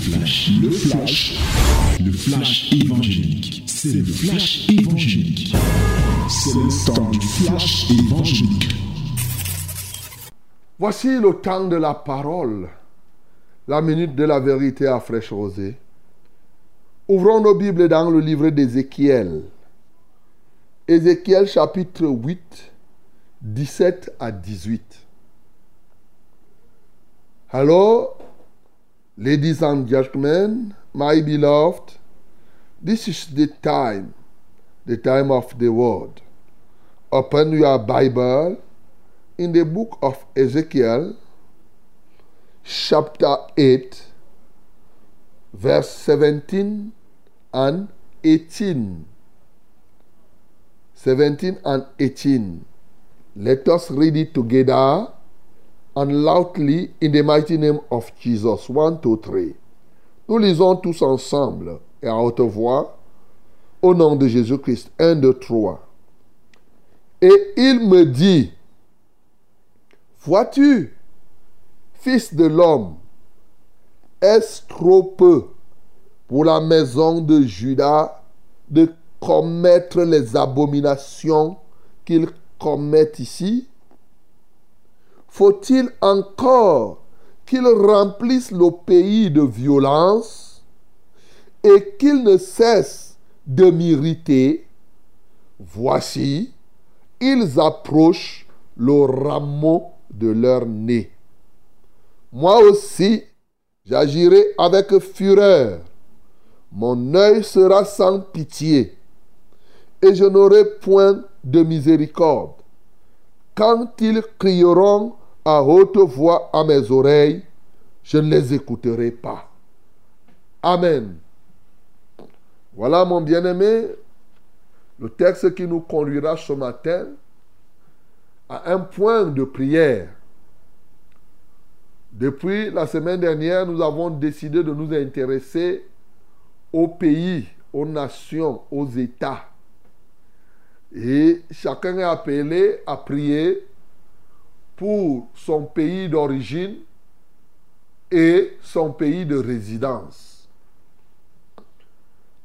flash, le flash, le flash évangélique. C'est le flash évangélique. C'est le temps du flash évangélique. Voici le temps de la parole, la minute de la vérité à fraîche rosée. Ouvrons nos Bibles dans le livre d'Ézéchiel. Ézéchiel chapitre 8, 17 à 18. Hello, ladies and gentlemen, my beloved, this is the time, the time of the word. Open your Bible in the book of Ezekiel, chapter 8, verse 17 and 18. 17 and 18. Let us read it together and loudly in the mighty name of Jesus. 1, 2, 3. Nous lisons tous ensemble et à haute voix au nom de Jésus-Christ. 1, 2, 3. Et il me dit, vois-tu, fils de l'homme, est-ce trop peu pour la maison de Judas de commettre les abominations qu'ils commettent ici? Faut-il encore qu'ils remplissent le pays de violence et qu'ils ne cessent de m'irriter? Voici, ils approchent le rameau de leur nez. Moi aussi, j'agirai avec fureur. Mon œil sera sans pitié et je n'aurai point de miséricorde. Quand ils crieront à haute voix à mes oreilles, je ne les écouterai pas. Amen. Voilà mon bien-aimé, le texte qui nous conduira ce matin à un point de prière. Depuis la semaine dernière, nous avons décidé de nous intéresser aux pays, aux nations, aux États. Et chacun est appelé à prier pour son pays d'origine et son pays de résidence.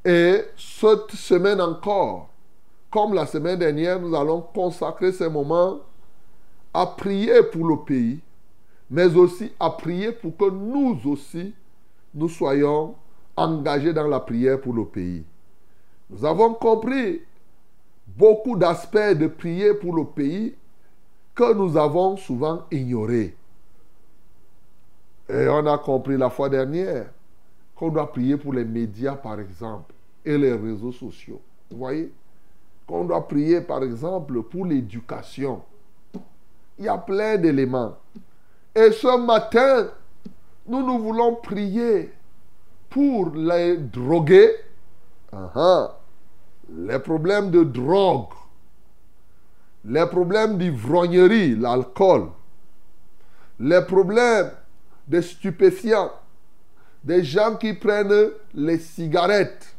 Et cette semaine encore, comme la semaine dernière, nous allons consacrer ces moments à prier pour le pays, mais aussi à prier pour que nous aussi, nous soyons engagés dans la prière pour le pays. Nous avons compris beaucoup d'aspects de prier pour le pays que nous avons souvent ignorés. Et on a compris la fois dernière qu'on doit prier pour les médias, par exemple, et les réseaux sociaux. Vous voyez? Qu'on doit prier, par exemple, pour l'éducation. Il y a plein d'éléments. Et ce matin, nous nous voulons prier pour les drogués, uh-huh. les problèmes de drogue, les problèmes d'ivrognerie, l'alcool, les problèmes de stupéfiants, des gens qui prennent les cigarettes,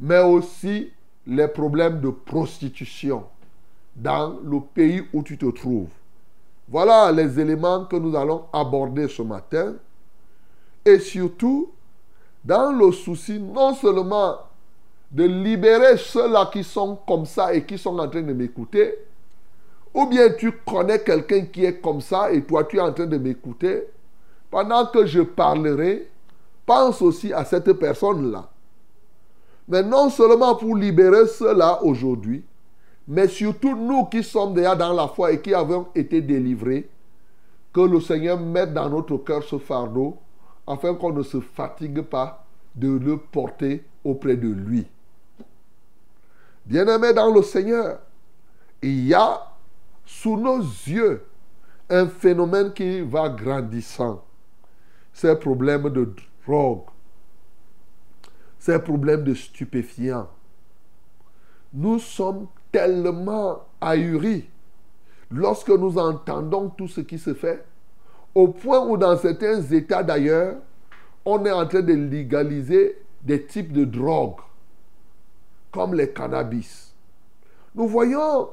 mais aussi les problèmes de prostitution dans le pays où tu te trouves. Voilà les éléments que nous allons aborder ce matin. Et surtout, dans le souci non seulement de libérer ceux-là qui sont comme ça et qui sont en train de m'écouter, ou bien tu connais quelqu'un qui est comme ça et toi tu es en train de m'écouter, pendant que je parlerai, pense aussi à cette personne-là. Mais non seulement pour libérer ceux-là aujourd'hui, mais surtout nous qui sommes déjà dans la foi et qui avons été délivrés, que le Seigneur mette dans notre cœur ce fardeau afin qu'on ne se fatigue pas de le porter auprès de lui. Bien-aimés dans le Seigneur, il y a sous nos yeux un phénomène qui va grandissant. Ces problèmes de drogue, ces problèmes de stupéfiants. Nous sommes tellement ahuris lorsque nous entendons tout ce qui se fait, au point où dans certains États d'ailleurs, on est en train de légaliser des types de drogues, comme les cannabis. Nous voyons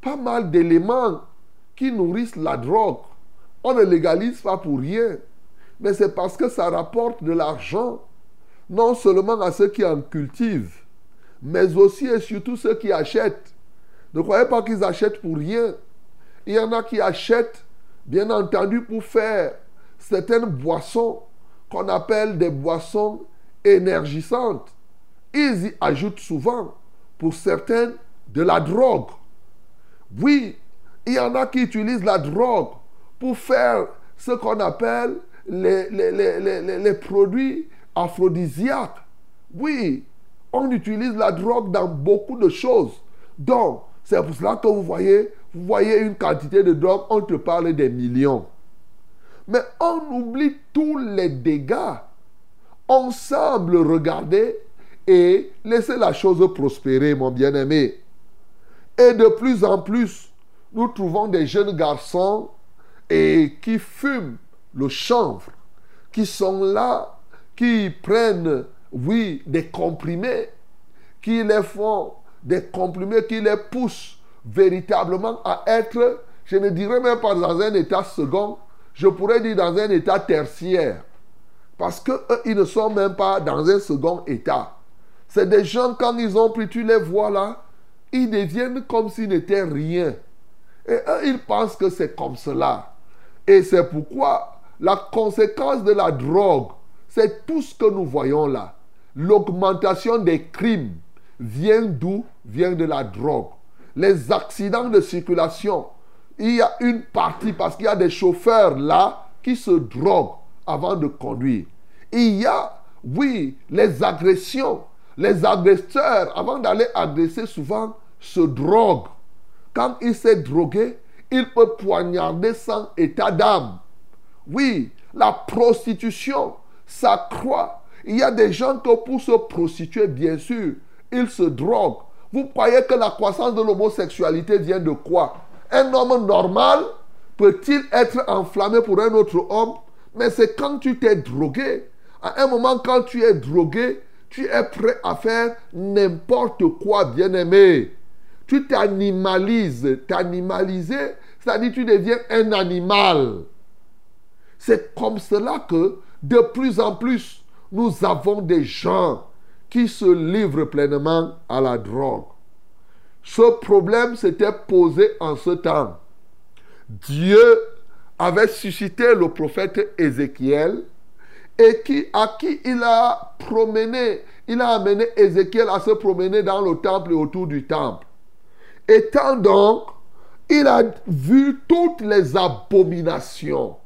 pas mal d'éléments qui nourrissent la drogue. On ne légalise pas pour rien. mais c'est parce que ça rapporte de l'argent, non seulement à ceux qui en cultivent, mais aussi et surtout ceux qui achètent. Ne croyez pas qu'ils achètent pour rien. Il y en a qui achètent, bien entendu, pour faire certaines boissons qu'on appelle des boissons énergisantes. Ils y ajoutent souvent, pour certaines, de la drogue. Oui, il y en a qui utilisent la drogue pour faire ce qu'on appelle les, les, produits aphrodisiaques. Oui, on utilise la drogue dans beaucoup de choses. Donc, c'est pour cela que vous voyez, vous voyez une quantité de drogue, on te parle des millions. Mais on oublie tous les dégâts. On semble regarder et laisser la chose prospérer, mon bien-aimé. Et de plus en plus, nous trouvons des jeunes garçons et qui fument le chanvre, qui sont là, qui prennent, oui, des comprimés, qui les font, des comprimés qui les poussent véritablement à être, je ne dirais même pas dans un état second, je pourrais dire dans un état tertiaire. Parce qu'eux, ils ne sont même pas dans un second état. C'est des gens, quand ils ont pris, tu les vois là, ils deviennent comme s'ils n'étaient rien. Et eux, ils pensent que c'est comme cela. Et c'est pourquoi la conséquence de la drogue, c'est tout ce que nous voyons là. L'augmentation des crimes vient d'où? Vient de la drogue. Les accidents de circulation, il y a une partie parce qu'il y a des chauffeurs là qui se droguent avant de conduire. Il y a, oui, les agressions. Les agresseurs, avant d'aller agresser, souvent se droguent. Quand il s'est drogué, il peut poignarder sans état d'âme. Oui, la prostitution s'accroît. Il y a des gens qui, pour se prostituer, bien sûr, ils se droguent. Vous croyez que la croissance de l'homosexualité vient de quoi? Un homme normal peut-il être enflammé pour un autre homme? Mais c'est quand tu t'es drogué. À un moment, quand tu es drogué, tu es prêt à faire n'importe quoi, bien-aimé. Tu t'animalises. T'animaliser, c'est-à-dire tu deviens un animal. C'est comme cela que de plus en plus, nous avons des gens qui se livrent pleinement à la drogue. Ce problème s'était posé en ce temps. Dieu avait suscité le prophète Ézéchiel et qui, à qui il a promené, il a amené Ézéchiel à se promener dans le temple et autour du temple. Étant donc, il a vu toutes les abominations.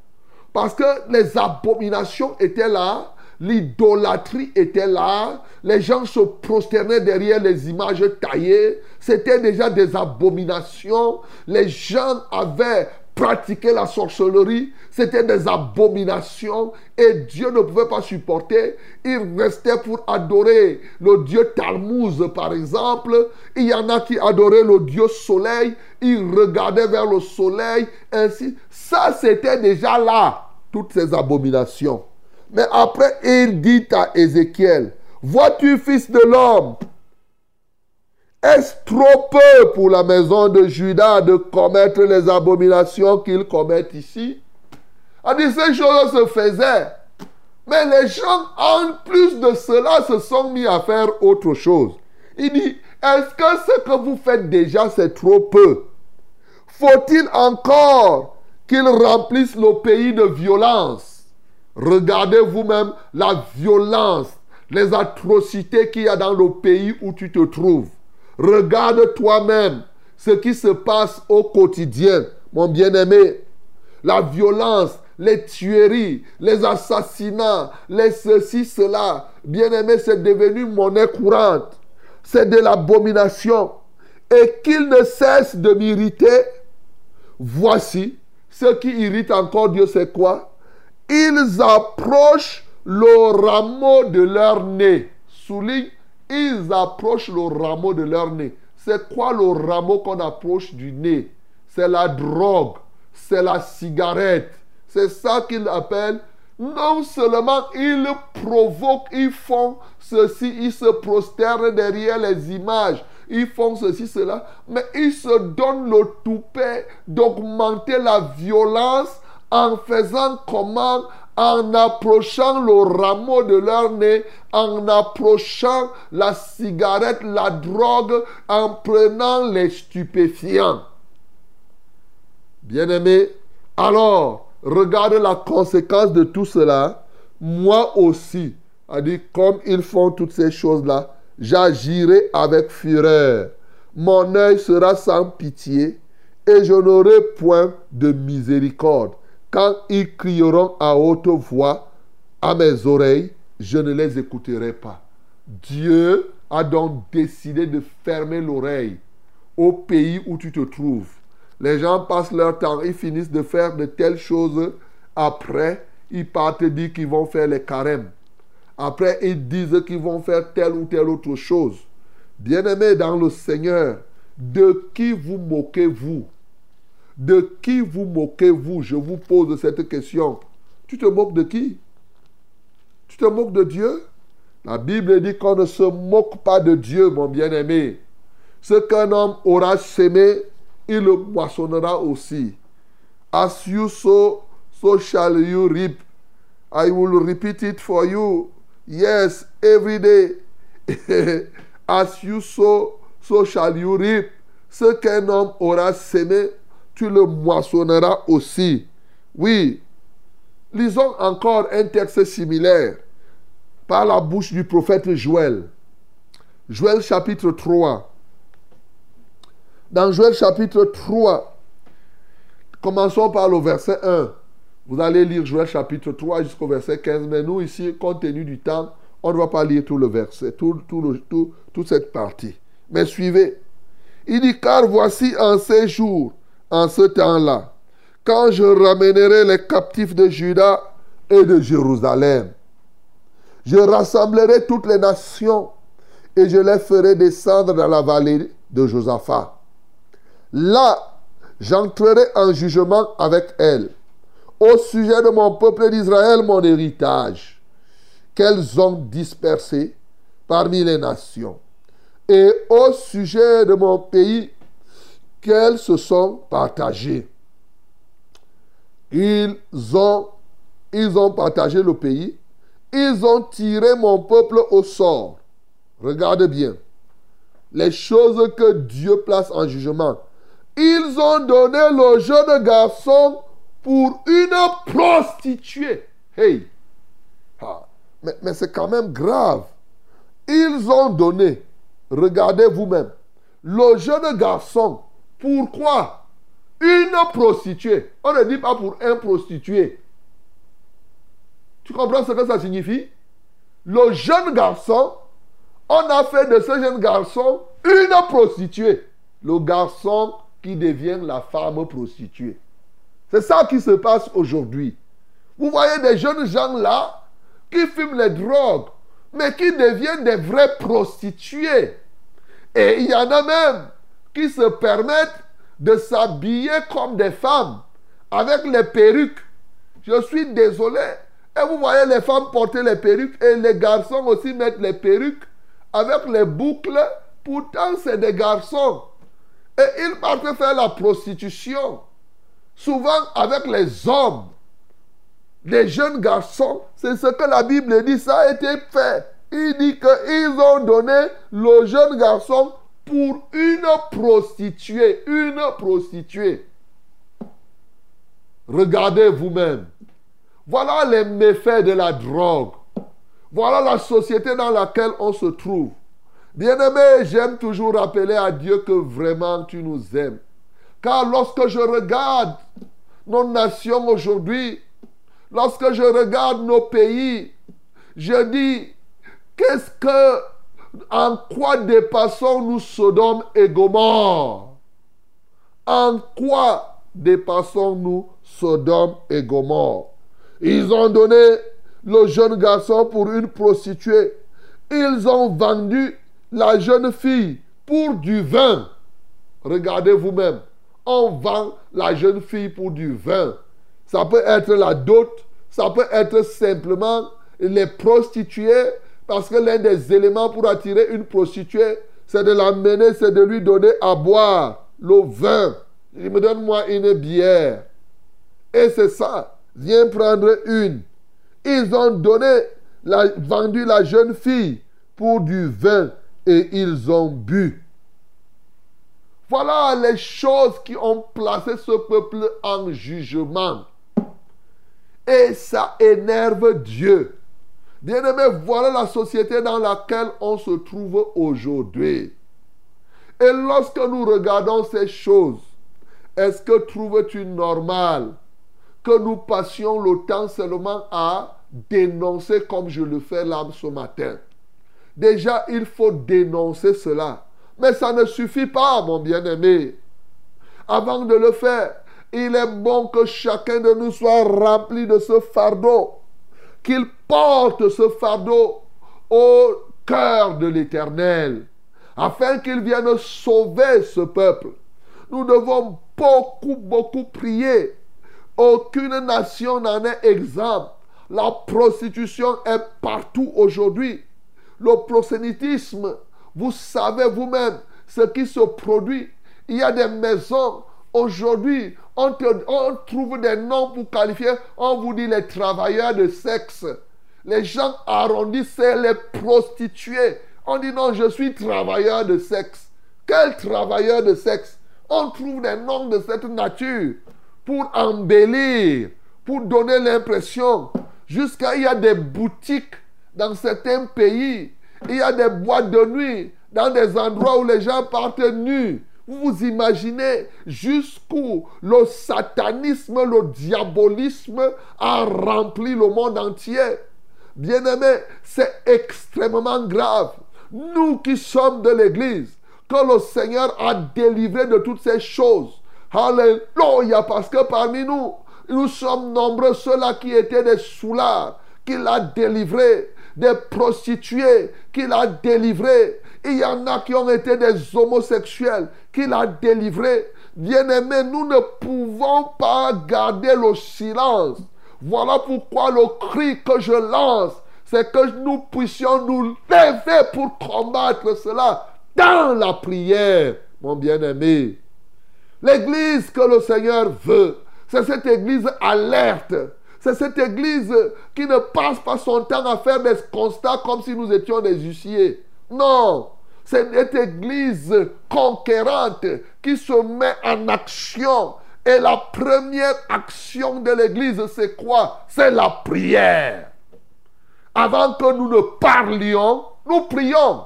Parce que les abominations étaient là, l'idolâtrie était là, les gens se prosternaient derrière les images taillées, c'était déjà des abominations, les gens avaient pratiqué la sorcellerie, c'était des abominations et Dieu ne pouvait pas supporter. Il restait pour adorer le Dieu Talmuz, par exemple. Il y en a qui adoraient le Dieu soleil, ils regardaient vers le soleil, ainsi. Ça, c'était déjà là, toutes ces abominations. Mais après, il dit à Ézéchiel, vois-tu, fils de l'homme, est-ce trop peu pour la maison de Judas de commettre les abominations qu'ils commettent ici? A dit, ces choses se faisaient. Mais les gens, en plus de cela, se sont mis à faire autre chose. Il dit, est-ce que ce que vous faites déjà, c'est trop peu? Faut-il encore qu'ils remplissent le pays de violence? Regardez vous-même la violence, les atrocités qu'il y a dans le pays où tu te trouves. Regarde toi-même ce qui se passe au quotidien, mon bien-aimé. La violence, les tueries, les assassinats, les ceci, cela. Bien-aimé, c'est devenu monnaie courante. C'est de l'abomination. Et qu'il ne cesse de m'irriter. Voici, ce qui irrite encore Dieu, c'est quoi? Ils approchent le rameau de leur nez. Souligne, ils approchent le rameau de leur nez. C'est quoi le rameau qu'on approche du nez? C'est la drogue, c'est la cigarette. C'est ça qu'ils appellent. Non seulement ils provoquent, ils font ceci, ils se prosternent derrière les images, ils font ceci, cela, mais ils se donnent le toupet d'augmenter la violence en faisant comment? En approchant le rameau de leur nez, en approchant la cigarette, la drogue, en prenant les stupéfiants. Bien-aimé, alors, regarde la conséquence de tout cela. Moi aussi, dit, comme ils font toutes ces choses-là, j'agirai avec fureur. Mon œil sera sans pitié et je n'aurai point de miséricorde. Quand ils crieront à haute voix à mes oreilles, je ne les écouterai pas. Dieu a donc décidé de fermer l'oreille au pays où tu te trouves. Les gens passent leur temps, ils finissent de faire de telles choses. Après, ils partent dire qu'ils vont faire les carèmes. Après, ils disent qu'ils vont faire telle ou telle autre chose. Bien-aimés dans le Seigneur, de qui vous moquez-vous? De qui vous moquez-vous? Je vous pose cette question. Tu te moques de qui? Tu te moques de Dieu? La Bible dit qu'on ne se moque pas de Dieu, mon bien-aimé. Ce qu'un homme aura semé, il le moissonnera aussi. As you sow, so shall you reap. I will repeat it for you. Yes, every day. As you sow, so shall you reap. Ce qu'un homme aura semé, tu le moissonneras aussi. Oui. Lisons encore un texte similaire par la bouche du prophète Joël. Joël chapitre 3. Dans Joël chapitre 3, commençons par le verset 1. Vous allez lire Joël chapitre 3 jusqu'au verset 15. Mais nous, ici, compte tenu du temps, on ne va pas lire tout le verset, tout, tout, toute cette partie. Mais suivez. Il dit, car voici en ces jours, en ce temps-là, quand je ramènerai les captifs de Juda et de Jérusalem, je rassemblerai toutes les nations et je les ferai descendre dans la vallée de Josaphat. Là, j'entrerai en jugement avec elles au sujet de mon peuple d'Israël, mon héritage, qu'elles ont dispersé parmi les nations, et au sujet de mon pays, qu'elles se sont partagées. Ils ont, partagé le pays, ils ont tiré mon peuple au sort. Regarde bien. Les choses que Dieu place en jugement ils ont donné le jeune garçon pour une prostituée. Hey! Ah, mais, mais c'est quand même grave. Ils ont donné, regardez vous-même, le jeune garçon. Pourquoi? Une prostituée. On ne dit pas pour un prostitué. Tu comprends ce que ça signifie? Le jeune garçon, on a fait de ce jeune garçon une prostituée. Le garçon qui devient la femme prostituée. C'est ça qui se passe aujourd'hui. Vous voyez des jeunes gens là qui fument les drogues, mais qui deviennent des vrais prostituées. Et il y en a même qui se permettent de s'habiller comme des femmes, avec les perruques. Je suis désolé. Et vous voyez les femmes porter les perruques et les garçons aussi mettre les perruques avec les boucles. Pourtant, c'est des garçons. Et ils partent faire la prostitution, souvent avec les hommes. Les jeunes garçons, c'est ce que la Bible dit, ça a été fait. Il dit qu'ils ont donné le jeune garçon pour une prostituée, une prostituée. Regardez vous-même. Voilà les méfaits de la drogue. Voilà la société dans laquelle on se trouve. Bien-aimé, j'aime toujours rappeler à Dieu que vraiment tu nous aimes. Car lorsque je regarde nos nations aujourd'hui, lorsque je regarde nos pays, je dis, qu'est-ce que, en quoi dépassons-nous Sodome et Gomorre? En quoi dépassons-nous Sodome et Gomorre? Ils ont donné le jeune garçon pour une prostituée. Ils ont vendu la jeune fille pour du vin. Regardez vous-même. On vend la jeune fille pour du vin. Ça peut être la dot, ça peut être simplement les prostituées, parce que l'un des éléments pour attirer une prostituée, c'est de l'amener, c'est de lui donner à boire le vin. Il me donne moi une bière. Et c'est ça. Viens prendre une. Ils ont donné, vendu la jeune fille pour du vin et ils ont bu. Voilà les choses qui ont placé ce peuple en jugement. Et ça énerve Dieu. Bien-aimé, voilà la société dans laquelle on se trouve aujourd'hui. Et lorsque nous regardons ces choses, est-ce que trouves-tu normal que nous passions le temps seulement à dénoncer comme je le fais là ce matin? Déjà, il faut dénoncer cela. Mais ça ne suffit pas, mon bien-aimé. Avant de le faire, il est bon que chacun de nous soit rempli de ce fardeau. Qu'il porte ce fardeau au cœur de l'Éternel, afin qu'il vienne sauver ce peuple. Nous devons beaucoup, beaucoup prier. Aucune nation n'en est exempte. La prostitution est partout aujourd'hui. Le prosélytisme, vous savez vous-même ce qui se produit. Il y a des maisons aujourd'hui, on, trouve des noms pour qualifier, on vous dit les travailleurs de sexe. Les gens arrondissent les prostituées. On dit non, je suis travailleur de sexe. Quel travailleur de sexe? On trouve des noms de cette nature pour embellir, pour donner l'impression. Jusqu'à il y a des boutiques dans certains pays. Il y a des boîtes de nuit dans des endroits où les gens partent nus. Vous vous imaginez jusqu'où le satanisme, le diabolisme a rempli le monde entier. Bien-aimés, c'est extrêmement grave. Nous qui sommes de l'Église, que le Seigneur a délivré de toutes ces choses. Alléluia, parce que parmi nous, nous sommes nombreux ceux-là qui étaient des soulards, qu'il a délivrés, des prostituées, qu'il a délivrés. Il y en a qui ont été des homosexuels, qu'il a délivrés. Bien-aimés, nous ne pouvons pas garder le silence. Voilà pourquoi le cri que je lance, c'est que nous puissions nous lever pour combattre cela dans la prière, mon bien-aimé. L'église que le Seigneur veut, c'est cette église alerte. C'est cette église qui ne passe pas son temps à faire des constats comme si nous étions des huissiers. Non, cette église conquérante qui se met en action. Et la première action de l'église, c'est quoi? C'est la prière. Avant que nous ne parlions, nous prions.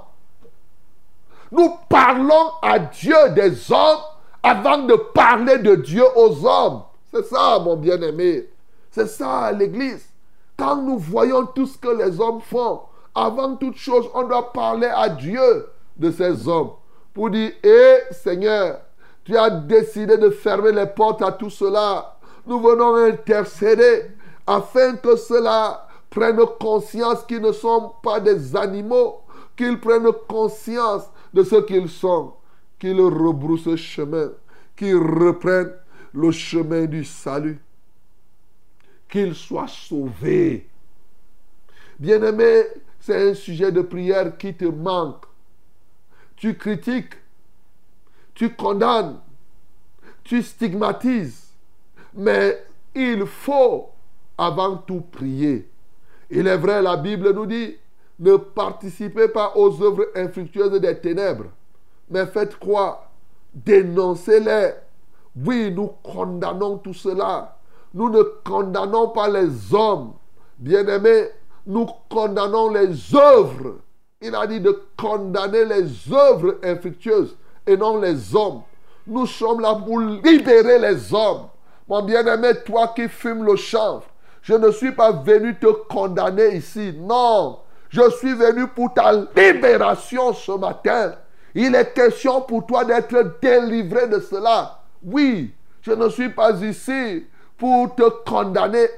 Nous parlons à Dieu des hommes avant de parler de Dieu aux hommes. C'est ça, mon bien-aimé. C'est ça, l'Église. Quand nous voyons tout ce que les hommes font, avant toute chose, on doit parler à Dieu de ces hommes pour dire, hé Seigneur, tu as décidé de fermer les portes à tout cela. Nous venons intercéder afin que cela prenne conscience qu'ils ne sont pas des animaux, qu'ils prennent conscience de ce qu'ils sont, qu'ils rebroussent chemin, qu'ils reprennent le chemin du salut, qu'ils soient sauvés. Bien-aimé, c'est un sujet de prière qui te manque. Tu critiques, tu condamnes, tu stigmatises, mais il faut avant tout prier. Il est vrai, la Bible nous dit, ne participez pas aux œuvres infructueuses des ténèbres, mais faites quoi Dénoncez-les. Oui, nous condamnons tout cela. Nous ne condamnons pas les hommes. Bien-aimés, nous condamnons les œuvres. Il a dit de condamner les œuvres infructueuses et non les hommes. Nous sommes là pour libérer les hommes. Mon bien-aimé, toi qui fumes le chanvre, je ne suis pas venu te condamner ici. Non, je suis venu pour ta libération ce matin. Il est question pour toi d'être délivré de cela. Oui, je ne suis pas ici pour te condamner.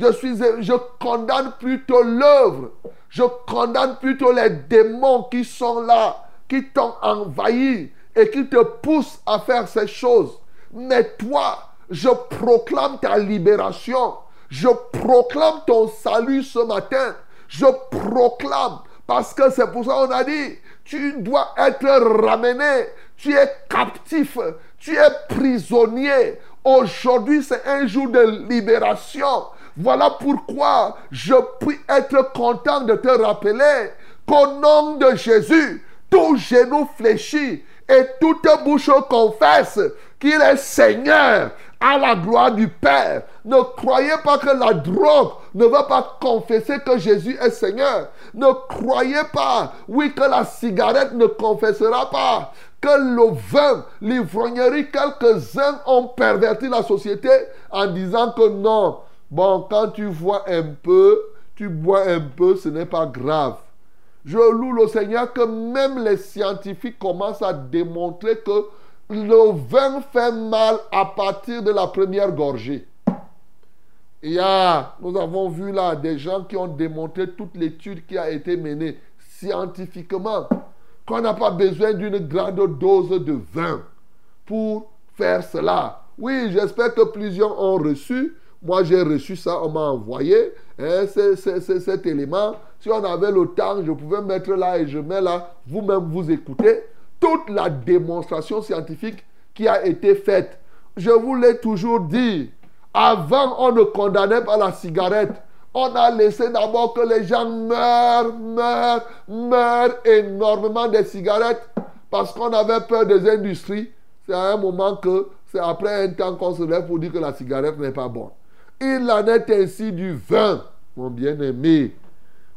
Je, suis, je condamne plutôt l'œuvre. Je condamne plutôt les démons qui sont là, qui t'ont envahi et qui te poussent à faire ces choses. Mais toi, je proclame ta libération. Je proclame ton salut ce matin. Je proclame. Parce que c'est pour ça qu'on a dit, tu dois être ramené. Tu es captif. Tu es prisonnier. Aujourd'hui, c'est un jour de libération. Voilà pourquoi je puis être content de te rappeler qu'au nom de Jésus, tout genou fléchit et toute bouche confesse qu'il est Seigneur à la gloire du Père. Ne croyez pas que la drogue ne va pas confesser que Jésus est Seigneur. Ne croyez pas, oui, que la cigarette ne confessera pas. Que le vin, l'ivrognerie, quelques-uns ont perverti la société en disant que non. Bon, quand tu vois un peu, tu bois un peu, ce n'est pas grave. Je loue le Seigneur que même les scientifiques commencent à démontrer que le vin fait mal à partir de la première gorgée. Il y a, nous avons vu là des gens qui ont démontré toute l'étude qui a été menée scientifiquement qu'on n'a pas besoin d'une grande dose de vin pour faire cela. Oui, j'espère que plusieurs ont reçu. Moi, j'ai reçu ça, on m'a envoyé hein, cet élément. Si on avait le temps, je pouvais mettre là et je mets là. Vous-même, vous écoutez toute la démonstration scientifique qui a été faite. Je vous l'ai toujours dit. Avant, on ne condamnait pas la cigarette. On a laissé d'abord que les gens meurent, meurent, meurent énormément des cigarettes parce qu'on avait peur des industries. C'est à un moment que c'est après un temps qu'on se lève pour dire que la cigarette n'est pas bonne. Il en est ainsi du vin, mon bien-aimé.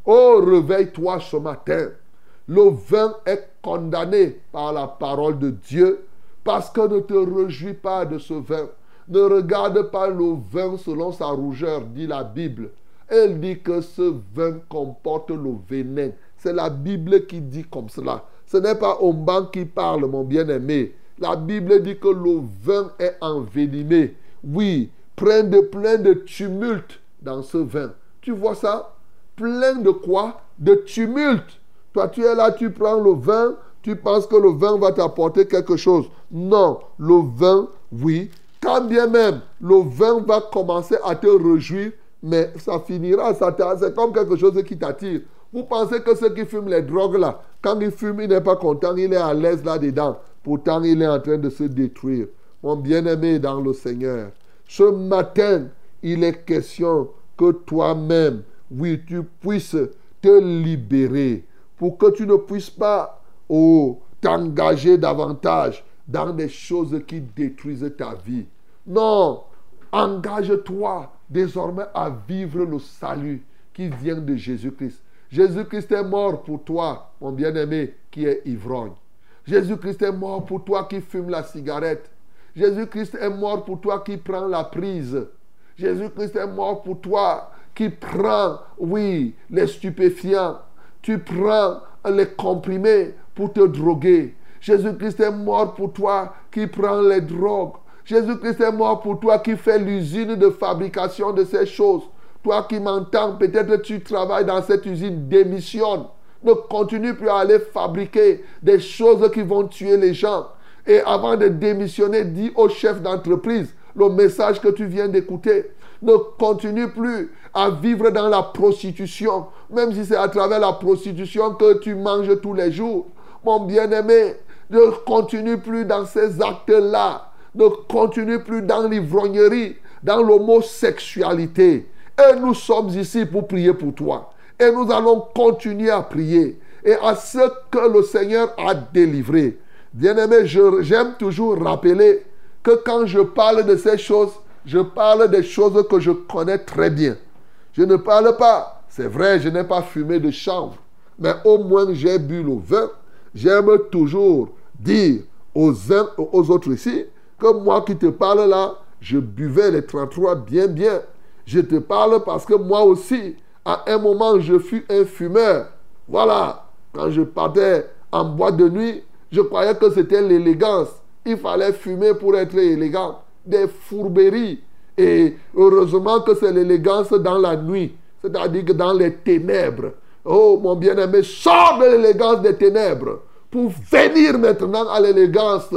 Oh, réveille-toi ce matin. Le vin est condamné par la parole de Dieu parce que ne te réjouis pas de ce vin. Ne regarde pas le vin selon sa rougeur, dit la Bible. Elle dit que ce vin comporte le venin. C'est la Bible qui dit comme cela. Ce n'est pas Omban qui parle, mon bien-aimé. La Bible dit que le vin est envenimé. Oui, plein de, plein de tumulte dans ce vin. Tu vois ça? Plein de quoi? De tumulte. Toi, tu es là, tu prends le vin, tu penses que le vin va t'apporter quelque chose. Non, le vin, oui, quand bien même le vin va commencer à te réjouir, mais ça finira, ça c'est comme quelque chose qui t'attire. Vous pensez que ceux qui fument les drogues là, quand ils fument, il n'est pas content, il est à l'aise là-dedans. Pourtant, il est en train de se détruire. Mon bien-aimé dans le Seigneur, ce matin, il est question que toi-même, oui, tu puisses te libérer pour que tu ne puisses pas oh, t'engager davantage dans des choses qui détruisent ta vie. Non, engage-toi désormais à vivre le salut qui vient de Jésus-Christ. Jésus-Christ est mort pour toi, mon bien-aimé, qui est ivrogne. Jésus-Christ est mort pour toi qui fume la cigarette. Jésus-Christ est mort pour toi qui prend la prise. Jésus-Christ est mort pour toi qui prend, oui, les stupéfiants. Tu prends les comprimés pour te droguer. Jésus-Christ est mort pour toi qui prend les drogues. Jésus-Christ est mort pour toi qui fais l'usine de fabrication de ces choses. Toi qui m'entends, peut-être tu travailles dans cette usine, démissionne. Ne continue plus à aller fabriquer des choses qui vont tuer les gens. Et avant de démissionner, dis au chef d'entreprise le message que tu viens d'écouter. Ne continue plus à vivre dans la prostitution, même si c'est à travers la prostitution que tu manges tous les jours. Mon bien-aimé, ne continue plus dans ces actes-là. Ne continue plus dans l'ivrognerie, dans l'homosexualité. Et nous sommes ici pour prier pour toi. Et nous allons continuer à prier. Et à ce que le Seigneur a délivré. Bien-aimé, j'aime toujours rappeler que quand je parle de ces choses, je parle des choses que je connais très bien. Je ne parle pas, c'est vrai, je n'ai pas fumé de chambre, mais au moins j'ai bu le vin. J'aime toujours dire aux uns aux autres ici que moi qui te parle là, je buvais les 33 bien bien. Je te parle parce que moi aussi, à un moment, je fus un fumeur. Voilà, quand je partais en boîte de nuit, je croyais que c'était l'élégance. Il fallait fumer pour être élégant. Des fourberies. Et heureusement que c'est l'élégance dans la nuit. C'est-à-dire que dans les ténèbres. Oh mon bien-aimé, sors de l'élégance des ténèbres pour venir maintenant à l'élégance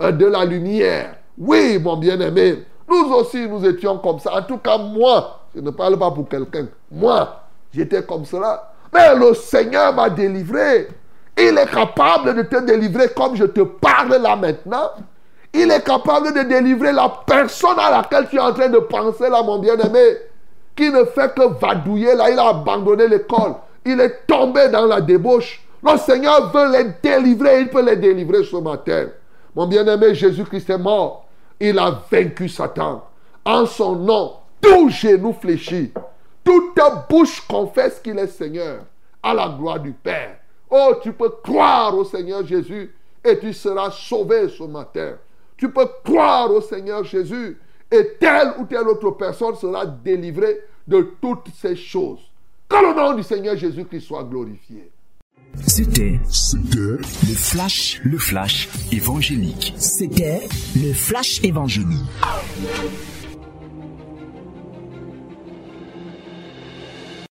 euh, de la lumière. Oui, mon bien-aimé, nous aussi, nous étions comme ça. En tout cas, moi, je ne parle pas pour quelqu'un. Moi, j'étais comme cela. Mais le Seigneur m'a délivré. Il est capable de te délivrer comme je te parle là maintenant. Il est capable de délivrer la personne à laquelle tu es en train de penser là, mon bien-aimé. qui ne fait que vadouiller, là, il a abandonné l'école. Il est tombé dans la débauche. Le Seigneur veut les délivrer. Il peut les délivrer ce matin. Mon bien-aimé Jésus-Christ est mort. Il a vaincu Satan. En son nom, tout genou fléchit. Toute bouche confesse qu'il est Seigneur. À la gloire du Père. Oh, tu peux croire au Seigneur Jésus et tu seras sauvé ce matin. Tu peux croire au Seigneur Jésus et telle ou telle autre personne sera délivrée de toutes ces choses. Que le nom du Seigneur Jésus-Christ soit glorifié. C'était le flash, le flash évangélique. C'était le flash évangélique.